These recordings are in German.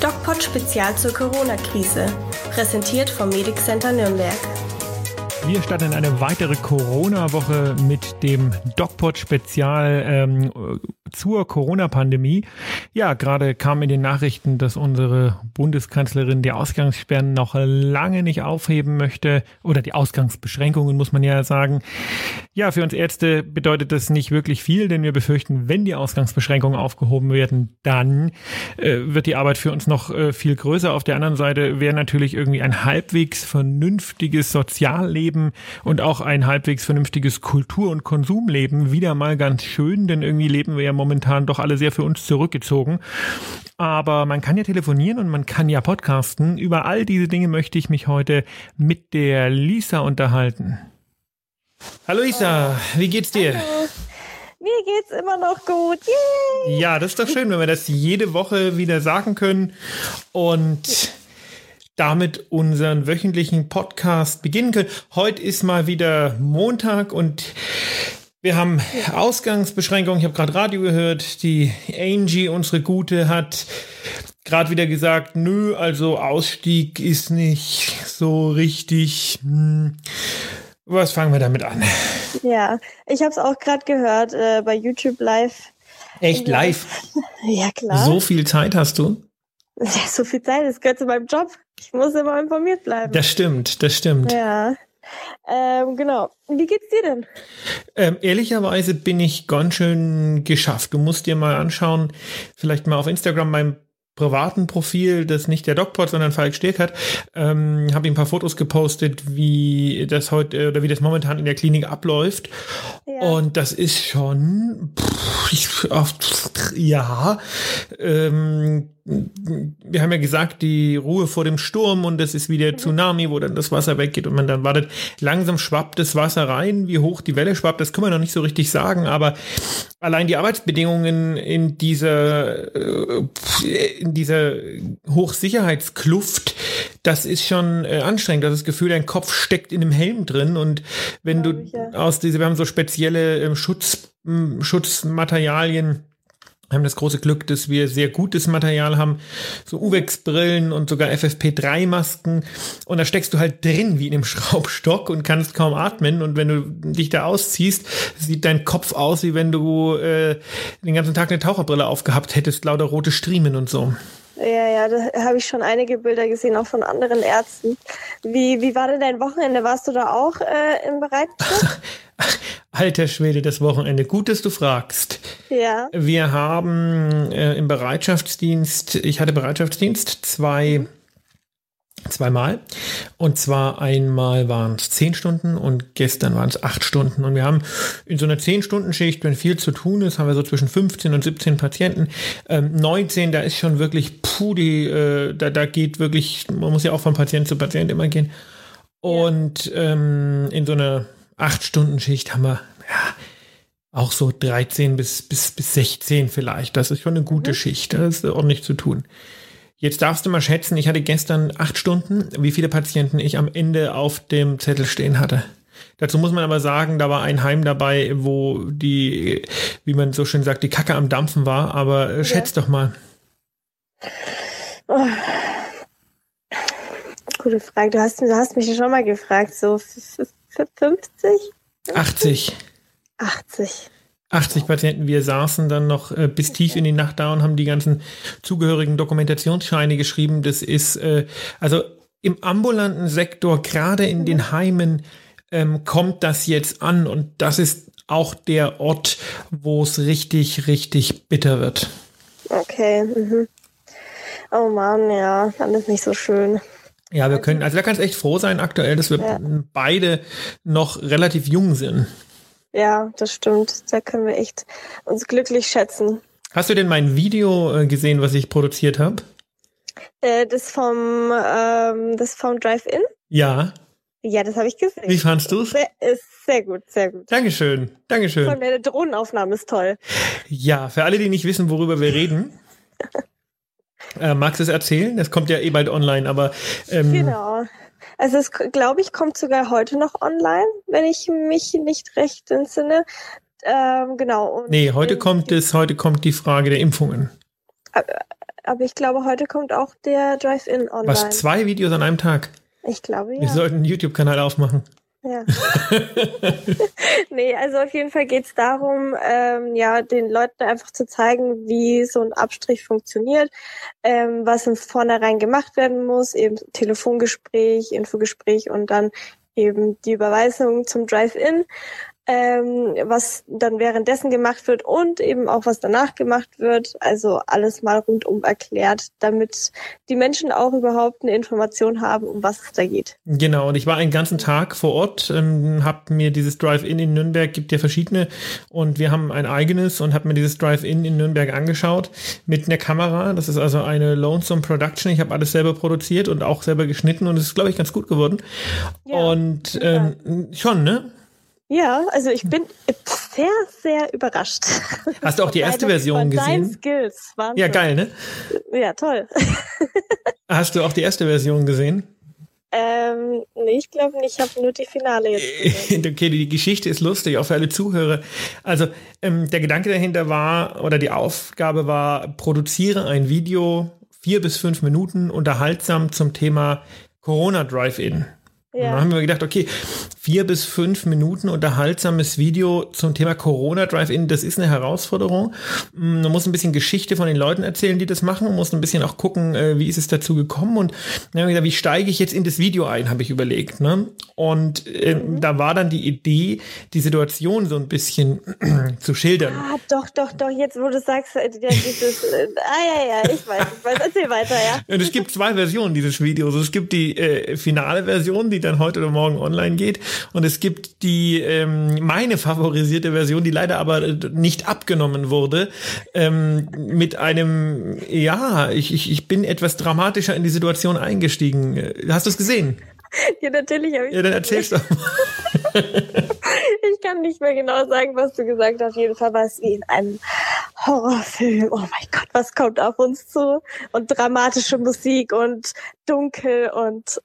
DocPod Spezial zur Corona-Krise. Präsentiert vom Medic Center Nürnberg. Wir starten in eine weitere Corona-Woche mit dem DocPod-Spezial ähm, zur Corona-Pandemie. Ja, gerade kam in den Nachrichten, dass unsere Bundeskanzlerin die Ausgangssperren noch lange nicht aufheben möchte oder die Ausgangsbeschränkungen, muss man ja sagen. Ja, für uns Ärzte bedeutet das nicht wirklich viel, denn wir befürchten, wenn die Ausgangsbeschränkungen aufgehoben werden, dann äh, wird die Arbeit für uns noch äh, viel größer. Auf der anderen Seite wäre natürlich irgendwie ein halbwegs vernünftiges Sozialleben und auch ein halbwegs vernünftiges Kultur- und Konsumleben wieder mal ganz schön, denn irgendwie leben wir ja momentan doch alle sehr für uns zurückgezogen. Aber man kann ja telefonieren und man kann ja podcasten. Über all diese Dinge möchte ich mich heute mit der Lisa unterhalten. Hallo Lisa, wie geht's dir? Hallo. Mir geht's immer noch gut. Yay! Ja, das ist doch schön, wenn wir das jede Woche wieder sagen können und damit unseren wöchentlichen Podcast beginnen können. Heute ist mal wieder Montag und wir haben Ausgangsbeschränkungen. Ich habe gerade Radio gehört. Die Angie, unsere Gute, hat gerade wieder gesagt, nö, also Ausstieg ist nicht so richtig. Hm. Was fangen wir damit an? Ja, ich habe es auch gerade gehört äh, bei YouTube Live. Echt live? Ja, klar. So viel Zeit hast du? Ja, so viel Zeit, das gehört zu meinem Job. Ich muss immer informiert bleiben. Das stimmt, das stimmt. Ja. Ähm, genau. Wie geht's dir denn? Ähm, ehrlicherweise bin ich ganz schön geschafft. Du musst dir mal anschauen, vielleicht mal auf Instagram beim privaten Profil, das nicht der DocPod, sondern Falk Stirk hat, ähm, habe ihm ein paar Fotos gepostet, wie das heute oder wie das momentan in der Klinik abläuft. Ja. Und das ist schon, pff, ja, ähm, wir haben ja gesagt, die Ruhe vor dem Sturm und das ist wie der mhm. Tsunami, wo dann das Wasser weggeht und man dann wartet. Langsam schwappt das Wasser rein. Wie hoch die Welle schwappt, das können wir noch nicht so richtig sagen, aber allein die Arbeitsbedingungen in dieser, äh, in dieser Hochsicherheitskluft, das ist schon äh, anstrengend. Das, das Gefühl, dein Kopf steckt in einem Helm drin und wenn du aus dieser, wir haben so spezielle ähm, Schutz, Schutzmaterialien, haben das große Glück, dass wir sehr gutes Material haben, so Uwex-Brillen und sogar FFP3-Masken. Und da steckst du halt drin wie in einem Schraubstock und kannst kaum atmen. Und wenn du dich da ausziehst, sieht dein Kopf aus, wie wenn du äh, den ganzen Tag eine Taucherbrille aufgehabt hättest, lauter rote Striemen und so. Ja, ja, da habe ich schon einige Bilder gesehen, auch von anderen Ärzten. Wie, wie war denn dein Wochenende? Warst du da auch äh, im Bereitschaft? Alter Schwede, das Wochenende. Gut, dass du fragst. Ja. Wir haben äh, im Bereitschaftsdienst, ich hatte Bereitschaftsdienst, zwei zweimal. Und zwar einmal waren es zehn Stunden und gestern waren es acht Stunden. Und wir haben in so einer zehn Stunden Schicht, wenn viel zu tun ist, haben wir so zwischen 15 und 17 Patienten. Ähm, 19, da ist schon wirklich, puh, die, äh, da, da geht wirklich, man muss ja auch von Patient zu Patient immer gehen. Und ähm, in so einer acht Stunden Schicht haben wir, ja, auch so 13 bis, bis, bis 16 vielleicht. Das ist schon eine gute mhm. Schicht. Da ist ordentlich zu tun. Jetzt darfst du mal schätzen, ich hatte gestern acht Stunden, wie viele Patienten ich am Ende auf dem Zettel stehen hatte. Dazu muss man aber sagen, da war ein Heim dabei, wo die, wie man so schön sagt, die Kacke am Dampfen war. Aber ja. schätz doch mal. Oh. Gute Frage. Du hast, du hast mich schon mal gefragt. So 50? 80. 80. 80 Patienten. Wir saßen dann noch äh, bis tief in die Nacht da und haben die ganzen zugehörigen Dokumentationsscheine geschrieben. Das ist äh, also im ambulanten Sektor, gerade in den Heimen, ähm, kommt das jetzt an und das ist auch der Ort, wo es richtig, richtig bitter wird. Okay. Mhm. Oh Mann, ja, dann ist nicht so schön. Ja, wir können, also da kannst echt froh sein aktuell, dass wir ja. beide noch relativ jung sind. Ja, das stimmt. Da können wir echt uns glücklich schätzen. Hast du denn mein Video äh, gesehen, was ich produziert habe? Äh, das vom, ähm, das vom Drive-In? Ja. Ja, das habe ich gesehen. Wie fandst du es? Sehr, sehr gut, sehr gut. Dankeschön, Dankeschön. Von der Drohnenaufnahme ist toll. Ja, für alle, die nicht wissen, worüber wir reden. äh, magst du es erzählen? Das kommt ja eh bald online, aber. Ähm, genau. Also es, glaube ich, kommt sogar heute noch online, wenn ich mich nicht recht entsinne. Ähm, genau. Und nee, heute kommt es, heute kommt die Frage der Impfungen. Aber ich glaube, heute kommt auch der Drive-In online. Was, zwei Videos an einem Tag? Ich glaube, ja. Wir sollten einen YouTube-Kanal aufmachen. Ja. nee, also auf jeden Fall geht's darum, ähm, ja, den Leuten einfach zu zeigen, wie so ein Abstrich funktioniert, ähm, was im Vornherein gemacht werden muss, eben Telefongespräch, Infogespräch und dann eben die Überweisung zum Drive-In ähm, was dann währenddessen gemacht wird und eben auch was danach gemacht wird. Also alles mal rundum erklärt, damit die Menschen auch überhaupt eine Information haben, um was es da geht. Genau, und ich war einen ganzen Tag vor Ort, ähm, habe mir dieses Drive-In in Nürnberg, gibt ja verschiedene, und wir haben ein eigenes und habe mir dieses Drive-In in Nürnberg angeschaut mit einer Kamera. Das ist also eine Lonesome Production. Ich habe alles selber produziert und auch selber geschnitten und es ist, glaube ich, ganz gut geworden. Ja, und ähm, schon, ne? Ja, also ich bin sehr, sehr überrascht. Hast du auch die erste Version gesehen? Skills. Wahnsinn. Ja, geil, ne? Ja, toll. Hast du auch die erste Version gesehen? Ähm, nee, ich glaube nicht. Ich habe nur die Finale jetzt. Gesehen. okay, die Geschichte ist lustig, auch für alle Zuhörer. Also ähm, der Gedanke dahinter war, oder die Aufgabe war, produziere ein Video, vier bis fünf Minuten, unterhaltsam zum Thema Corona Drive-In. Ja. dann haben wir gedacht, okay, vier bis fünf Minuten unterhaltsames Video zum Thema Corona Drive-In, das ist eine Herausforderung. Mm, man muss ein bisschen Geschichte von den Leuten erzählen, die das machen, man muss ein bisschen auch gucken, äh, wie ist es dazu gekommen und dann haben wir gedacht, wie steige ich jetzt in das Video ein, habe ich überlegt. Ne? Und äh, mhm. da war dann die Idee, die Situation so ein bisschen zu schildern. Ah, doch, doch, doch, jetzt wo du sagst, äh, ja, dieses, äh, ah ja, ja, ich weiß, ich weiß, erzähl weiter, ja. Und es gibt zwei Versionen dieses Videos. Es gibt die äh, finale Version, die dann heute oder morgen online geht und es gibt die ähm, meine favorisierte Version, die leider aber nicht abgenommen wurde, ähm, mit einem, ja, ich, ich, ich bin etwas dramatischer in die Situation eingestiegen. Hast du es gesehen? Ja, natürlich habe ich. Ja, dann erzählst doch ich kann nicht mehr genau sagen, was du gesagt hast. Jeden Fall war es wie in einem Horrorfilm. Oh mein Gott, was kommt auf uns zu? Und dramatische Musik und dunkel und.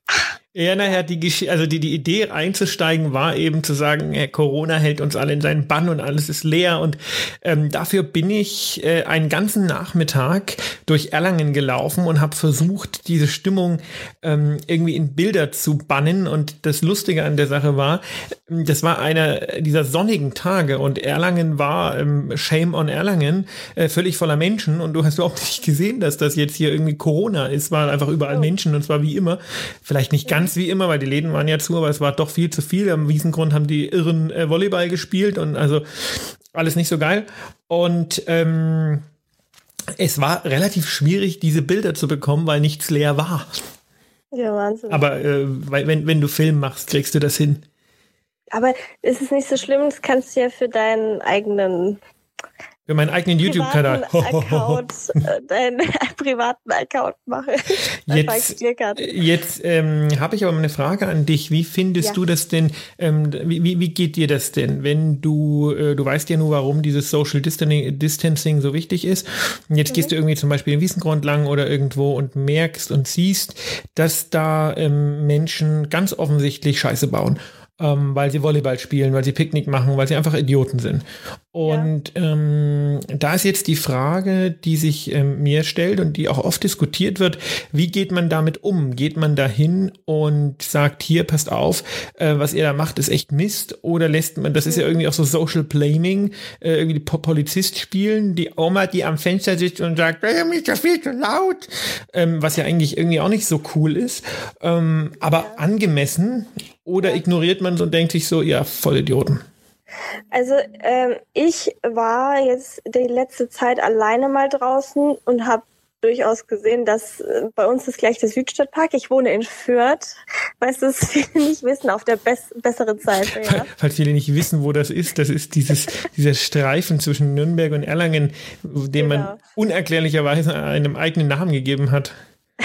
Ja, nachher die Gesch also die, die Idee einzusteigen war eben zu sagen, äh, Corona hält uns alle in seinen Bann und alles ist leer. Und ähm, dafür bin ich äh, einen ganzen Nachmittag durch Erlangen gelaufen und habe versucht, diese Stimmung ähm, irgendwie in Bilder zu bannen. Und das Lustige an der Sache war, das war einer dieser sonnigen Tage und Erlangen war, ähm, Shame on Erlangen, äh, völlig voller Menschen. Und du hast überhaupt nicht gesehen, dass das jetzt hier irgendwie Corona ist. War einfach überall oh. Menschen und zwar wie immer. Vielleicht nicht ganz ganz wie immer, weil die Läden waren ja zu, aber es war doch viel zu viel. Am Wiesengrund haben die irren äh, Volleyball gespielt und also alles nicht so geil. Und ähm, es war relativ schwierig, diese Bilder zu bekommen, weil nichts leer war. Ja, Wahnsinn. Aber äh, wenn, wenn du Film machst, kriegst du das hin. Aber ist es nicht so schlimm, das kannst du ja für deinen eigenen für meinen eigenen YouTube-Kanal. Account, äh, deinen privaten Account mache. Jetzt, jetzt ähm, habe ich aber eine Frage an dich. Wie findest ja. du das denn? Ähm, wie, wie geht dir das denn, wenn du, äh, du weißt ja nur, warum dieses Social Distancing so wichtig ist. Und jetzt mhm. gehst du irgendwie zum Beispiel in Wiesengrund lang oder irgendwo und merkst und siehst, dass da ähm, Menschen ganz offensichtlich Scheiße bauen ähm, weil sie Volleyball spielen, weil sie Picknick machen, weil sie einfach Idioten sind. Und ja. ähm, da ist jetzt die Frage, die sich ähm, mir stellt und die auch oft diskutiert wird, wie geht man damit um? Geht man dahin und sagt, hier, passt auf, äh, was ihr da macht, ist echt Mist? Oder lässt man, das ist ja irgendwie auch so Social Blaming, äh, irgendwie die Polizist spielen, die Oma, die am Fenster sitzt und sagt, hey, mir ist das viel zu laut, ähm, was ja eigentlich irgendwie auch nicht so cool ist. Ähm, aber angemessen oder ignoriert man es und denkt sich so, ja, voll Idioten? Also ähm, ich war jetzt die letzte Zeit alleine mal draußen und habe durchaus gesehen, dass äh, bei uns ist gleich der Südstadtpark. Ich wohne in Fürth. Weißt du, das viele nicht wissen auf der bess besseren Seite. Ja? Falls viele nicht wissen, wo das ist, das ist dieses, dieser Streifen zwischen Nürnberg und Erlangen, dem genau. man unerklärlicherweise einem eigenen Namen gegeben hat.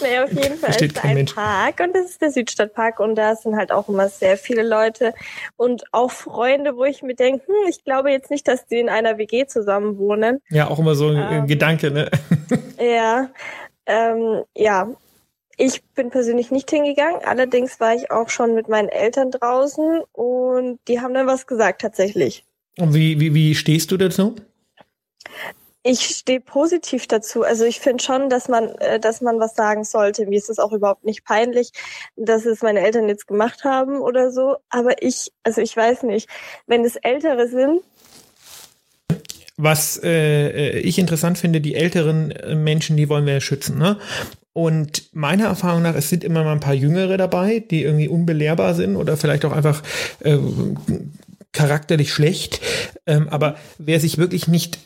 naja, auf jeden Fall ist ein Mensch. Park und das ist der Südstadtpark und da sind halt auch immer sehr viele Leute und auch Freunde, wo ich mir denke, hm, ich glaube jetzt nicht, dass die in einer WG zusammen wohnen. Ja, auch immer so ein ähm, Gedanke, ne? ja, ähm, ja. Ich bin persönlich nicht hingegangen, allerdings war ich auch schon mit meinen Eltern draußen und die haben dann was gesagt tatsächlich. Und wie, wie, wie stehst du dazu? Ich stehe positiv dazu. Also ich finde schon, dass man, äh, dass man was sagen sollte. Mir ist es auch überhaupt nicht peinlich, dass es meine Eltern jetzt gemacht haben oder so. Aber ich, also ich weiß nicht, wenn es Ältere sind. Was äh, äh ich interessant finde, die älteren äh, Menschen, die wollen wir schützen. Ne? Und meiner Erfahrung nach, es sind immer mal ein paar Jüngere dabei, die irgendwie unbelehrbar sind oder vielleicht auch einfach äh, charakterlich schlecht. Ähm, aber wer sich wirklich nicht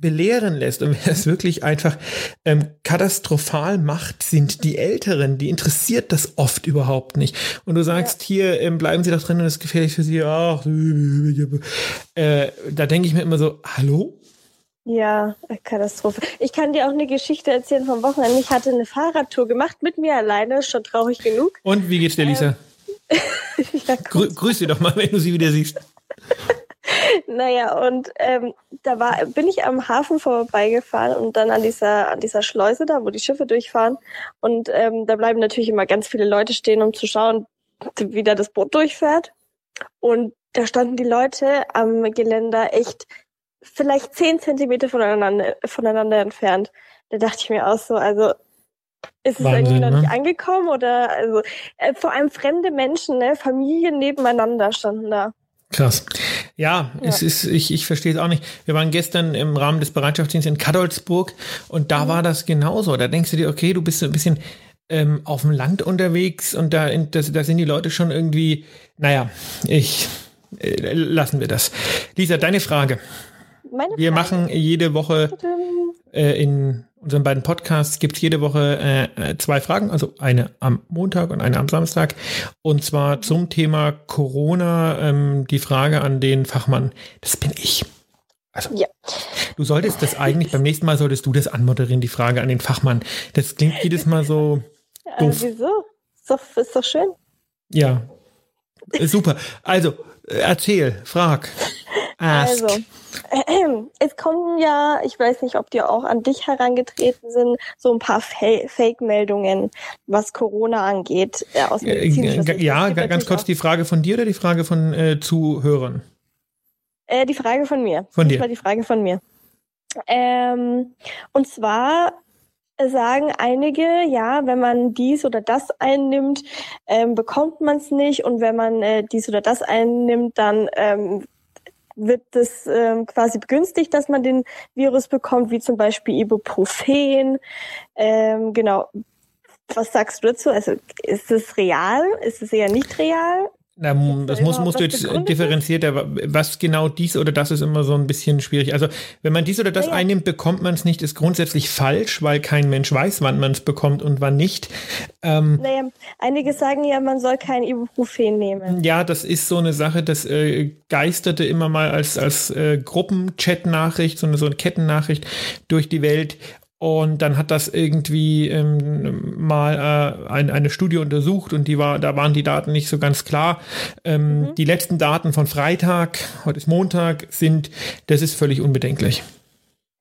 belehren lässt und wer es wirklich einfach ähm, katastrophal macht, sind die Älteren. Die interessiert das oft überhaupt nicht. Und du sagst ja. hier, ähm, bleiben Sie doch drin und das ist gefährlich für Sie. Ach, äh, da denke ich mir immer so, hallo? Ja, Katastrophe. Ich kann dir auch eine Geschichte erzählen vom Wochenende. Ich hatte eine Fahrradtour gemacht mit mir alleine, schon traurig genug. Und wie geht's dir, Lisa? Ähm, ja, Grü grüß sie doch mal, wenn du sie wieder siehst. naja, und ähm, da war, bin ich am Hafen vorbeigefahren und dann an dieser, an dieser Schleuse da, wo die Schiffe durchfahren. Und ähm, da bleiben natürlich immer ganz viele Leute stehen, um zu schauen, wie da das Boot durchfährt. Und da standen die Leute am Geländer echt vielleicht zehn Zentimeter voneinander, voneinander entfernt. Da dachte ich mir auch so, also ist es Wahnsinn, irgendwie noch ne? nicht angekommen oder also äh, vor allem fremde Menschen, ne, Familien nebeneinander standen da. Krass. Ja, ja, es ist, ich, ich verstehe es auch nicht. Wir waren gestern im Rahmen des Bereitschaftsdienstes in Kadolsburg und da mhm. war das genauso. Da denkst du dir, okay, du bist so ein bisschen ähm, auf dem Land unterwegs und da, da, da sind die Leute schon irgendwie, naja, ich, äh, lassen wir das. Lisa, deine Frage. Meine Frage. Wir machen jede Woche äh, in unseren beiden Podcasts gibt es jede Woche äh, äh, zwei Fragen, also eine am Montag und eine am Samstag. Und zwar zum Thema Corona ähm, die Frage an den Fachmann. Das bin ich. Also, ja. du solltest das eigentlich, beim nächsten Mal solltest du das anmoderieren, die Frage an den Fachmann. Das klingt jedes Mal so doof. Äh, wieso? Ist doch, ist doch schön. Ja. Äh, super. Also, äh, erzähl, frag. Ask. Also, äh, es kommen ja, ich weiß nicht, ob die auch an dich herangetreten sind, so ein paar Fake-Meldungen, was Corona angeht, äh, aus äh, Ja, ganz kurz die Frage von dir oder die Frage von äh, Zuhörern? Äh, die Frage von mir. Von dir. Das war die Frage von mir. Ähm, und zwar sagen einige, ja, wenn man dies oder das einnimmt, ähm, bekommt man es nicht. Und wenn man äh, dies oder das einnimmt, dann ähm, wird das ähm, quasi begünstigt, dass man den Virus bekommt, wie zum Beispiel Ibuprofen. Ähm, genau. Was sagst du dazu? Also ist es real? Ist es eher nicht real? Na, das muss, musst du jetzt differenziert, was genau dies oder das ist immer so ein bisschen schwierig. Also, wenn man dies oder das ja, ja. einnimmt, bekommt man es nicht, ist grundsätzlich falsch, weil kein Mensch weiß, wann man es bekommt und wann nicht. Ähm, naja, einige sagen ja, man soll kein Ibuprofen nehmen. Ja, das ist so eine Sache, das äh, geisterte immer mal als, als äh, Gruppenchat-Nachricht, so eine, so eine Kettennachricht durch die Welt. Und dann hat das irgendwie ähm, mal äh, ein, eine Studie untersucht und die war, da waren die Daten nicht so ganz klar. Ähm, mhm. Die letzten Daten von Freitag, heute ist Montag, sind, das ist völlig unbedenklich.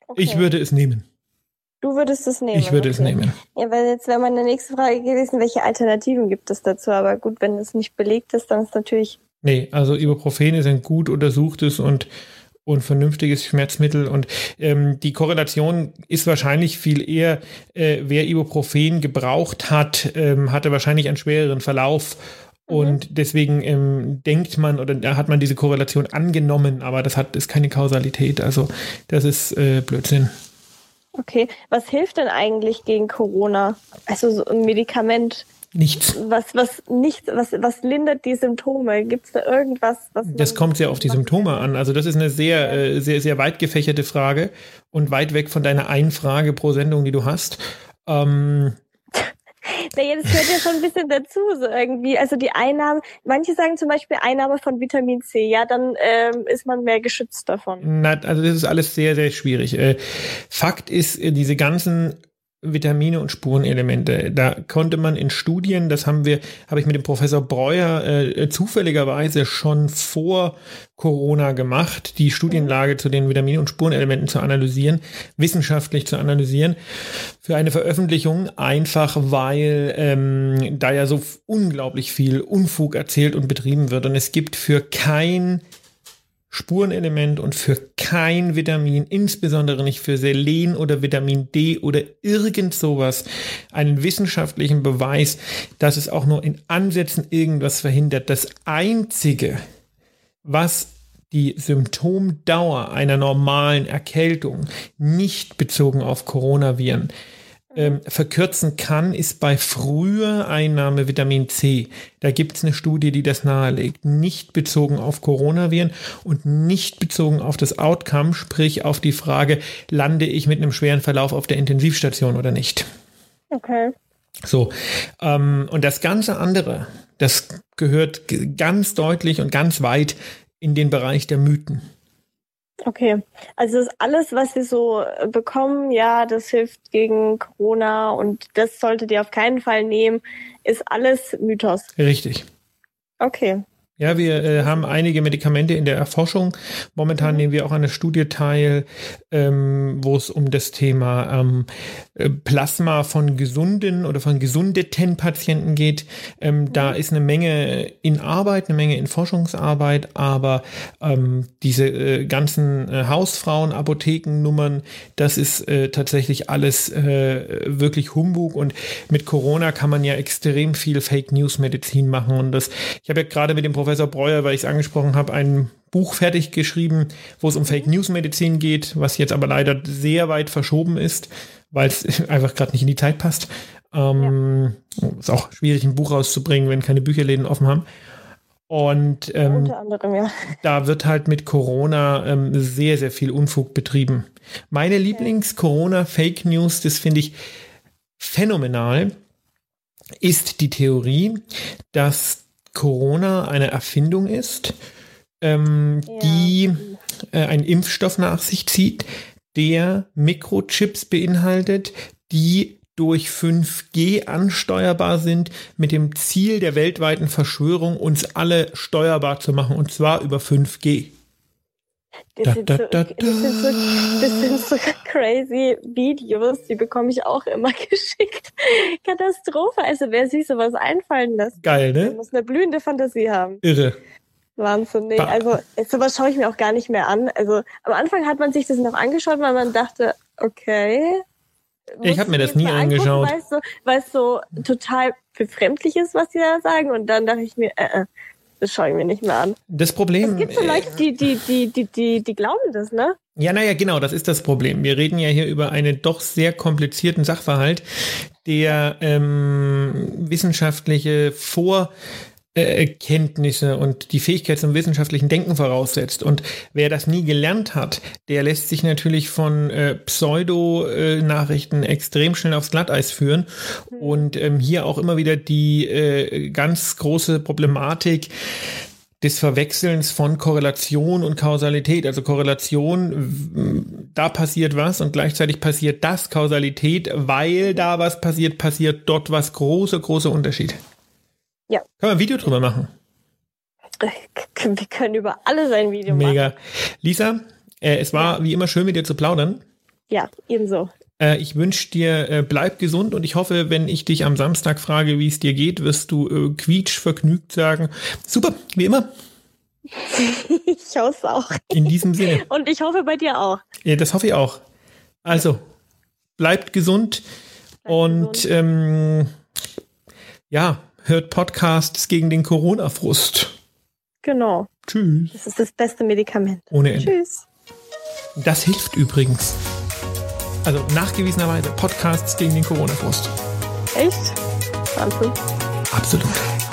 Okay. Ich würde es nehmen. Du würdest es nehmen. Ich würde okay. es nehmen. Ja, weil jetzt wäre meine nächste Frage gewesen, welche Alternativen gibt es dazu? Aber gut, wenn es nicht belegt ist, dann ist natürlich. Nee, also Ibuprofen ist ein gut untersuchtes und und vernünftiges Schmerzmittel. Und ähm, die Korrelation ist wahrscheinlich viel eher, äh, wer Ibuprofen gebraucht hat, ähm, hatte wahrscheinlich einen schwereren Verlauf. Mhm. Und deswegen ähm, denkt man oder da hat man diese Korrelation angenommen, aber das hat ist keine Kausalität. Also das ist äh, Blödsinn. Okay, was hilft denn eigentlich gegen Corona? Also so ein Medikament? Nichts. Was, was, nichts, was, was lindert die Symptome? Gibt es da irgendwas? Was das kommt sehr auf die Symptome an. Also das ist eine sehr, äh, sehr, sehr weit gefächerte Frage und weit weg von deiner einen Frage pro Sendung, die du hast. Ähm, naja, das gehört ja schon ein bisschen dazu, so irgendwie. Also die Einnahme, manche sagen zum Beispiel Einnahme von Vitamin C, ja, dann ähm, ist man mehr geschützt davon. Na, also das ist alles sehr, sehr schwierig. Äh, Fakt ist, äh, diese ganzen Vitamine und Spurenelemente. Da konnte man in Studien, das haben wir, habe ich mit dem Professor Breuer äh, zufälligerweise schon vor Corona gemacht, die Studienlage zu den Vitamine und Spurenelementen zu analysieren, wissenschaftlich zu analysieren, für eine Veröffentlichung, einfach weil ähm, da ja so unglaublich viel Unfug erzählt und betrieben wird. Und es gibt für kein Spurenelement und für kein Vitamin, insbesondere nicht für Selen oder Vitamin D oder irgend sowas, einen wissenschaftlichen Beweis, dass es auch nur in Ansätzen irgendwas verhindert. Das Einzige, was die Symptomdauer einer normalen Erkältung nicht bezogen auf Coronaviren ähm, verkürzen kann, ist bei früher Einnahme Vitamin C. Da gibt es eine Studie, die das nahelegt. Nicht bezogen auf Coronaviren und nicht bezogen auf das Outcome, sprich auf die Frage, lande ich mit einem schweren Verlauf auf der Intensivstation oder nicht. Okay. So, ähm, und das ganze andere, das gehört ganz deutlich und ganz weit in den Bereich der Mythen. Okay, also das alles, was wir so äh, bekommen, ja, das hilft gegen Corona und das solltet ihr auf keinen Fall nehmen, ist alles Mythos. Richtig. Okay. Ja, wir äh, haben einige Medikamente in der Erforschung. Momentan mhm. nehmen wir auch an einer Studie teil, ähm, wo es um das Thema ähm, äh, Plasma von gesunden oder von gesundeten Patienten geht. Ähm, mhm. Da ist eine Menge in Arbeit, eine Menge in Forschungsarbeit, aber ähm, diese äh, ganzen äh, Hausfrauen, Apothekennummern, das ist äh, tatsächlich alles äh, wirklich Humbug und mit Corona kann man ja extrem viel Fake News Medizin machen und das, ich habe ja gerade mit dem Professor Breuer, weil ich es angesprochen habe, ein Buch fertig geschrieben, wo es um Fake News Medizin geht, was jetzt aber leider sehr weit verschoben ist, weil es einfach gerade nicht in die Zeit passt. Ähm, ja. Ist auch schwierig, ein Buch rauszubringen, wenn keine Bücherläden offen haben. Und ähm, Unter anderem, ja. da wird halt mit Corona ähm, sehr, sehr viel Unfug betrieben. Meine Lieblings-Corona-Fake News, das finde ich phänomenal, ist die Theorie, dass Corona eine Erfindung ist, ähm, ja. die äh, einen Impfstoff nach sich zieht, der Mikrochips beinhaltet, die durch 5G ansteuerbar sind, mit dem Ziel der weltweiten Verschwörung, uns alle steuerbar zu machen, und zwar über 5G. Das, sind, so, das, sind, so, das sind so crazy Videos, die bekomme ich auch immer geschickt. Katastrophe. Also wer sich sowas einfallen lässt, Geil, ne? muss eine blühende Fantasie haben. Irre. Wahnsinn. Nee, also sowas schaue ich mir auch gar nicht mehr an. Also am Anfang hat man sich das noch angeschaut, weil man dachte, okay. Ich habe mir das nie angeschaut. Weil es so, so total befremdlich ist, was sie da sagen. Und dann dachte ich mir, äh, äh das schaue ich mir nicht mehr an. Das Problem. Es gibt so Leute, die, die, die, die, die, die glauben das, ne? Ja, naja, genau, das ist das Problem. Wir reden ja hier über einen doch sehr komplizierten Sachverhalt, der ähm, wissenschaftliche Vor- äh, Kenntnisse und die Fähigkeit zum wissenschaftlichen Denken voraussetzt. Und wer das nie gelernt hat, der lässt sich natürlich von äh, Pseudo-Nachrichten extrem schnell aufs Glatteis führen. Mhm. Und ähm, hier auch immer wieder die äh, ganz große Problematik, des Verwechselns von Korrelation und Kausalität. Also Korrelation, da passiert was und gleichzeitig passiert das Kausalität, weil da was passiert, passiert dort was große, große Unterschied. Ja. Können wir ein Video drüber machen? Wir können über alles ein Video Mega. machen. Mega. Lisa, äh, es war wie immer schön mit dir zu plaudern. Ja, ebenso. Äh, ich wünsche dir, äh, bleib gesund und ich hoffe, wenn ich dich am Samstag frage, wie es dir geht, wirst du äh, quietsch vergnügt sagen. Super, wie immer. ich hoffe es auch. In diesem Sinne. Und ich hoffe bei dir auch. Ja, das hoffe ich auch. Also, bleibt gesund bleibt und gesund. Ähm, ja, hört Podcasts gegen den Corona-Frust. Genau. Tschüss. Das ist das beste Medikament. Ohne Ende. Tschüss. Das hilft übrigens. Also nachgewiesenerweise Podcasts gegen den Corona-Frust. Echt? Wahnsinn. Absolut.